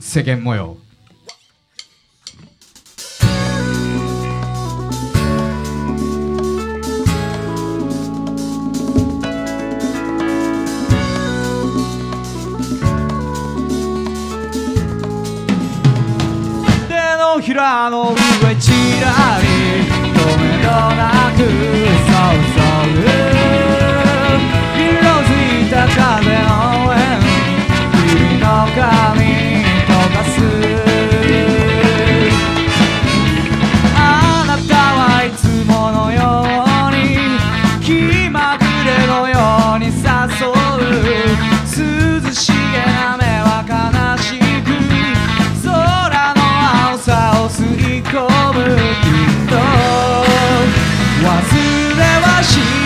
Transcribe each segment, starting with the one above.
世間模様。手のひらの上ちらり止めどなく sim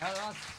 ありがとうございます。